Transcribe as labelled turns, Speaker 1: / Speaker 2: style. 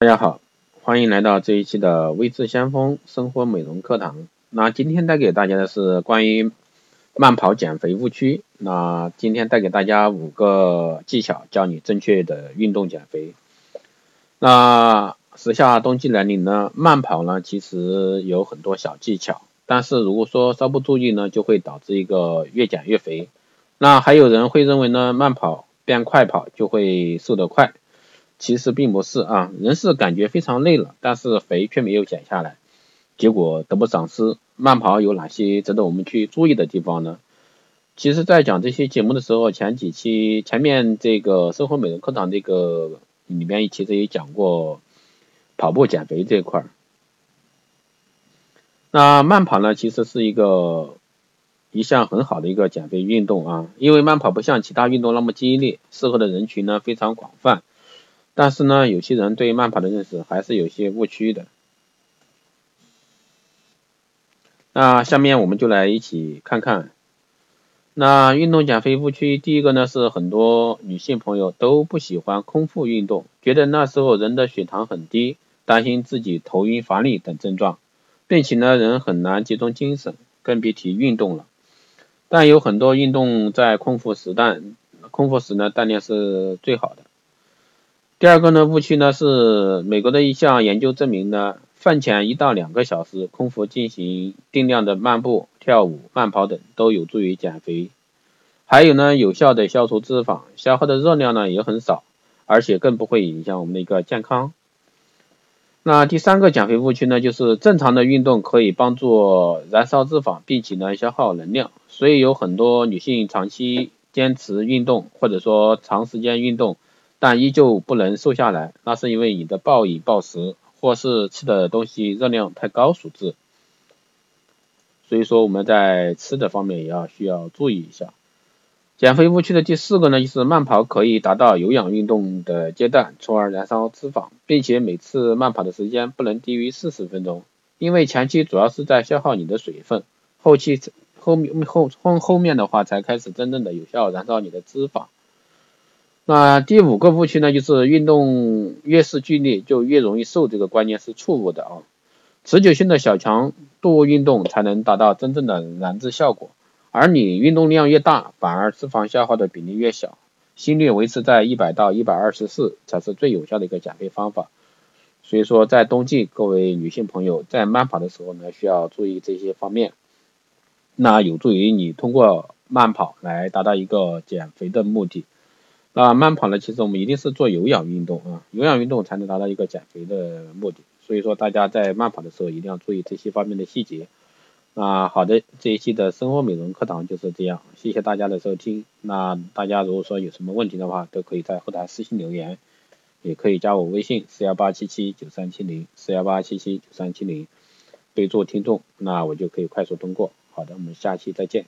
Speaker 1: 大家好，欢迎来到这一期的微智先锋生活美容课堂。那今天带给大家的是关于慢跑减肥误区。那今天带给大家五个技巧，教你正确的运动减肥。那时下冬季来临呢，慢跑呢其实有很多小技巧，但是如果说稍不注意呢，就会导致一个越减越肥。那还有人会认为呢，慢跑变快跑就会瘦得快。其实并不是啊，人是感觉非常累了，但是肥却没有减下来，结果得不偿失。慢跑有哪些值得我们去注意的地方呢？其实，在讲这些节目的时候，前几期前面这个生活美容课堂这个里面，其实也讲过跑步减肥这一块儿。那慢跑呢，其实是一个一项很好的一个减肥运动啊，因为慢跑不像其他运动那么激烈，适合的人群呢非常广泛。但是呢，有些人对慢跑的认识还是有些误区的。那下面我们就来一起看看。那运动减肥误区，第一个呢是很多女性朋友都不喜欢空腹运动，觉得那时候人的血糖很低，担心自己头晕乏力等症状，并且呢人很难集中精神，更别提运动了。但有很多运动在空腹时段，空腹时呢锻炼是最好的。第二个呢误区呢是美国的一项研究证明呢，饭前一到两个小时空腹进行定量的漫步、跳舞、慢跑等都有助于减肥，还有呢有效的消除脂肪，消耗的热量呢也很少，而且更不会影响我们的一个健康。那第三个减肥误区呢就是正常的运动可以帮助燃烧脂肪，并且呢消耗能量，所以有很多女性长期坚持运动或者说长时间运动。但依旧不能瘦下来，那是因为你的暴饮暴食，或是吃的东西热量太高所致。所以说我们在吃的方面也要需要注意一下。减肥误区的第四个呢，就是慢跑可以达到有氧运动的阶段，从而燃烧脂肪，并且每次慢跑的时间不能低于四十分钟，因为前期主要是在消耗你的水分，后期后面后后后面的话才开始真正的有效燃烧你的脂肪。那第五个误区呢，就是运动越是剧烈就越容易瘦，这个观念是错误的啊。持久性的小强度运动才能达到真正的燃脂效果，而你运动量越大，反而脂肪消耗的比例越小，心率维持在一百到一百二十四才是最有效的一个减肥方法。所以说，在冬季，各位女性朋友在慢跑的时候呢，需要注意这些方面，那有助于你通过慢跑来达到一个减肥的目的。那慢跑呢？其实我们一定是做有氧运动啊，有氧运动才能达到一个减肥的目的。所以说，大家在慢跑的时候一定要注意这些方面的细节。那好的，这一期的生活美容课堂就是这样，谢谢大家的收听。那大家如果说有什么问题的话，都可以在后台私信留言，也可以加我微信四幺八七七九三七零四幺八七七九三七零，备注听众，那我就可以快速通过。好的，我们下期再见。